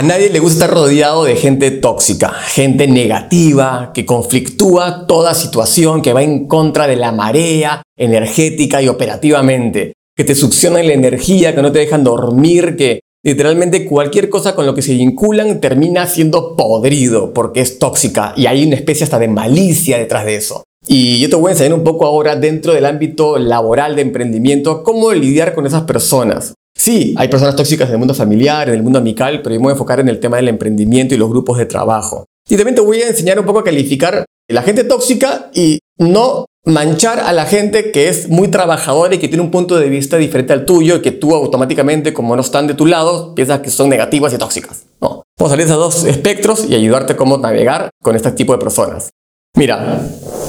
A nadie le gusta estar rodeado de gente tóxica, gente negativa, que conflictúa toda situación, que va en contra de la marea energética y operativamente, que te succionan la energía, que no te dejan dormir, que literalmente cualquier cosa con lo que se vinculan termina siendo podrido porque es tóxica y hay una especie hasta de malicia detrás de eso. Y yo te voy a enseñar un poco ahora dentro del ámbito laboral de emprendimiento cómo lidiar con esas personas. Sí, hay personas tóxicas en el mundo familiar, en el mundo amical, pero yo me voy a enfocar en el tema del emprendimiento y los grupos de trabajo. Y también te voy a enseñar un poco a calificar la gente tóxica y no manchar a la gente que es muy trabajadora y que tiene un punto de vista diferente al tuyo y que tú automáticamente, como no están de tu lado, piensas que son negativas y tóxicas. No. Vamos a salir de esos dos espectros y ayudarte cómo navegar con este tipo de personas. Mira,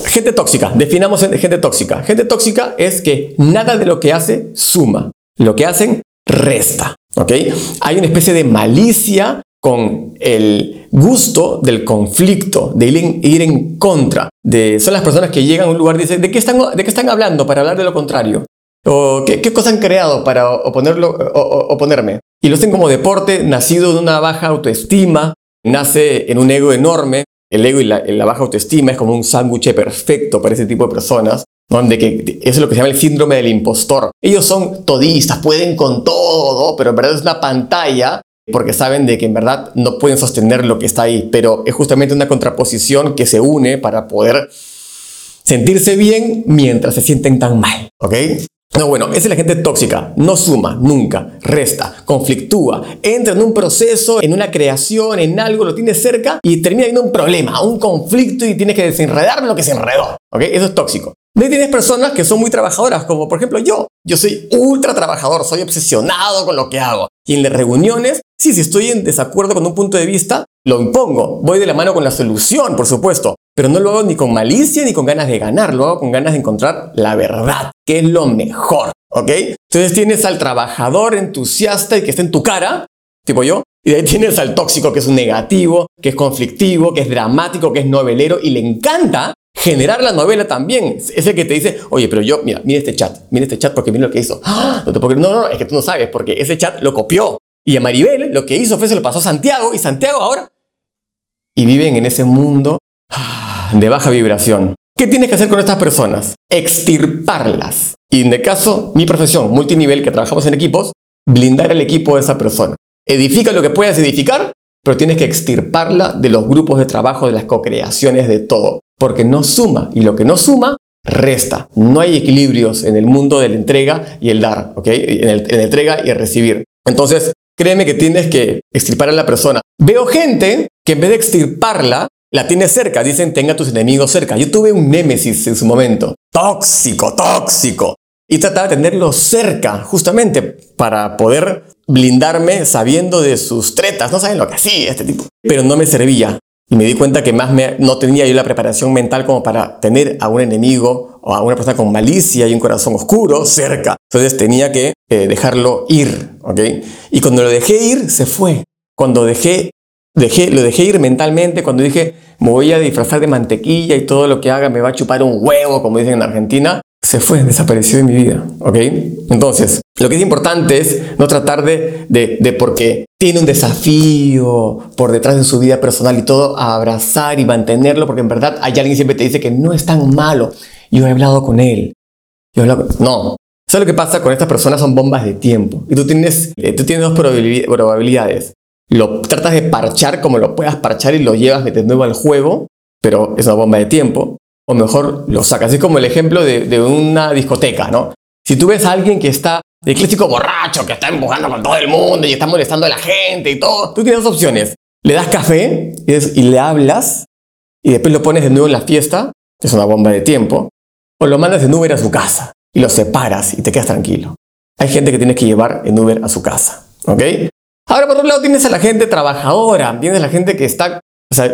gente tóxica. Definamos gente tóxica. Gente tóxica es que nada de lo que hace suma. Lo que hacen resta. ¿Ok? Hay una especie de malicia con el gusto del conflicto, de ir en, contra. De, son las personas que llegan a un lugar y dicen, ¿de qué están, de qué están hablando para hablar de lo contrario? ¿O qué, qué cosa han creado para oponerlo, oponerme? Y lo hacen como deporte, nacido de una baja autoestima, nace en un ego enorme. El ego y la, la baja autoestima es como un sándwich perfecto para ese tipo de personas. De que es lo que se llama el síndrome del impostor. Ellos son todistas, pueden con todo, pero en verdad es una pantalla porque saben de que en verdad no pueden sostener lo que está ahí, pero es justamente una contraposición que se une para poder sentirse bien mientras se sienten tan mal, ¿ok? No, bueno, esa es la gente tóxica. No suma, nunca, resta, conflictúa, entra en un proceso, en una creación, en algo, lo tienes cerca y termina en un problema, un conflicto y tienes que desenredar lo que se enredó. ¿Ok? Eso es tóxico. De tienes personas que son muy trabajadoras, como por ejemplo yo. Yo soy ultra trabajador, soy obsesionado con lo que hago. Y en las reuniones, sí, si estoy en desacuerdo con un punto de vista, lo impongo. Voy de la mano con la solución, por supuesto. Pero no lo hago ni con malicia ni con ganas de ganar, lo hago con ganas de encontrar la verdad, que es lo mejor. ¿Ok? Entonces tienes al trabajador entusiasta y que está en tu cara, tipo yo, y de ahí tienes al tóxico que es un negativo, que es conflictivo, que es dramático, que es novelero y le encanta generar la novela también. Es el que te dice, oye, pero yo, mira, mira este chat, mira este chat porque mira lo que hizo. ¡Ah! No, no, no, es que tú no sabes, porque ese chat lo copió. Y a Maribel lo que hizo fue se lo pasó a Santiago y Santiago ahora. Y viven en ese mundo ah, de baja vibración. ¿Qué tienes que hacer con estas personas? Extirparlas. Y en el caso, mi profesión, multinivel, que trabajamos en equipos, blindar el equipo de esa persona. Edifica lo que puedas edificar, pero tienes que extirparla de los grupos de trabajo, de las co-creaciones, de todo porque no suma y lo que no suma resta. No hay equilibrios en el mundo de la entrega y el dar, ¿ok? En, el, en la entrega y el recibir. Entonces, créeme que tienes que extirpar a la persona. Veo gente que en vez de extirparla, la tiene cerca. Dicen, tenga tus enemigos cerca. Yo tuve un némesis en su momento. Tóxico, tóxico. Y trataba de tenerlo cerca, justamente para poder blindarme sabiendo de sus tretas. No saben lo que hacía este tipo. Pero no me servía. Y me di cuenta que más no tenía yo la preparación mental como para tener a un enemigo o a una persona con malicia y un corazón oscuro cerca. Entonces tenía que eh, dejarlo ir, ¿ok? Y cuando lo dejé ir, se fue. Cuando dejé, dejé, lo dejé ir mentalmente, cuando dije, me voy a disfrazar de mantequilla y todo lo que haga me va a chupar un huevo, como dicen en Argentina, se fue, desapareció de mi vida, ¿ok? Entonces, lo que es importante es no tratar de, de, de, porque tiene un desafío por detrás de su vida personal y todo, abrazar y mantenerlo, porque en verdad hay alguien que siempre te dice que no es tan malo. Yo he hablado con él. Yo. No. ¿Sabes lo que pasa con estas personas? Son bombas de tiempo. Y tú tienes, eh, tú tienes dos probabilidades. Lo tratas de parchar como lo puedas parchar y lo llevas de nuevo al juego, pero es una bomba de tiempo o mejor lo sacas. Es como el ejemplo de, una discoteca, ¿no? Si tú ves a alguien que está, el clásico borracho, que está empujando con todo el mundo y está molestando a la gente y todo, tú tienes dos opciones. Le das café y, le hablas y después lo pones de nuevo en la fiesta, es una bomba de tiempo, o lo mandas en Uber a su casa y lo separas y te quedas tranquilo. Hay gente que tienes que llevar en Uber a su casa, ¿ok? Ahora por otro lado tienes a la gente trabajadora, tienes a la gente que está, o sea,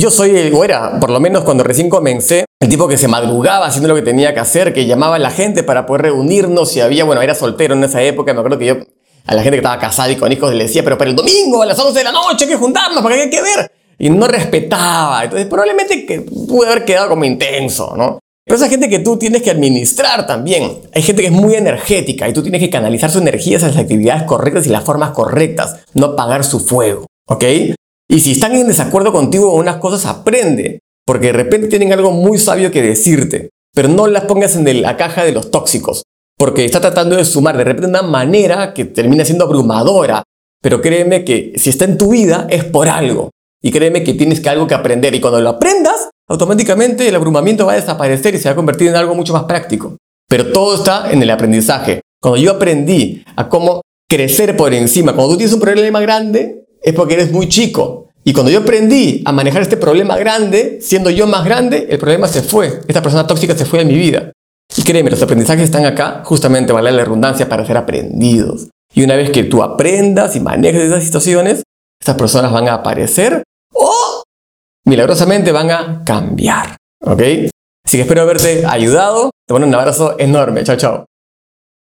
yo soy, o era, por lo menos cuando recién comencé, el tipo que se madrugaba haciendo lo que tenía que hacer, que llamaba a la gente para poder reunirnos. Si había, bueno, era soltero en esa época, me acuerdo que yo a la gente que estaba casada y con hijos le decía, pero para el domingo a las 11 de la noche hay que juntarnos porque hay que ver. Y no respetaba. Entonces probablemente que pude haber quedado como intenso, ¿no? Pero esa gente que tú tienes que administrar también. Hay gente que es muy energética y tú tienes que canalizar su energía hacia las actividades correctas y las formas correctas, no apagar su fuego. ¿Ok? Y si están en desacuerdo contigo en unas cosas, aprende. Porque de repente tienen algo muy sabio que decirte. Pero no las pongas en la caja de los tóxicos. Porque está tratando de sumar de repente una manera que termina siendo abrumadora. Pero créeme que si está en tu vida es por algo. Y créeme que tienes que algo que aprender. Y cuando lo aprendas, automáticamente el abrumamiento va a desaparecer y se va a convertir en algo mucho más práctico. Pero todo está en el aprendizaje. Cuando yo aprendí a cómo crecer por encima, cuando tú tienes un problema grande, es porque eres muy chico. Y cuando yo aprendí a manejar este problema grande, siendo yo más grande, el problema se fue. Esta persona tóxica se fue de mi vida. Y créeme, los aprendizajes están acá justamente, vale la redundancia, para ser aprendidos. Y una vez que tú aprendas y manejes esas situaciones, estas personas van a aparecer o milagrosamente van a cambiar. ¿Ok? Así que espero haberte ayudado. Te mando un abrazo enorme. Chao, chao.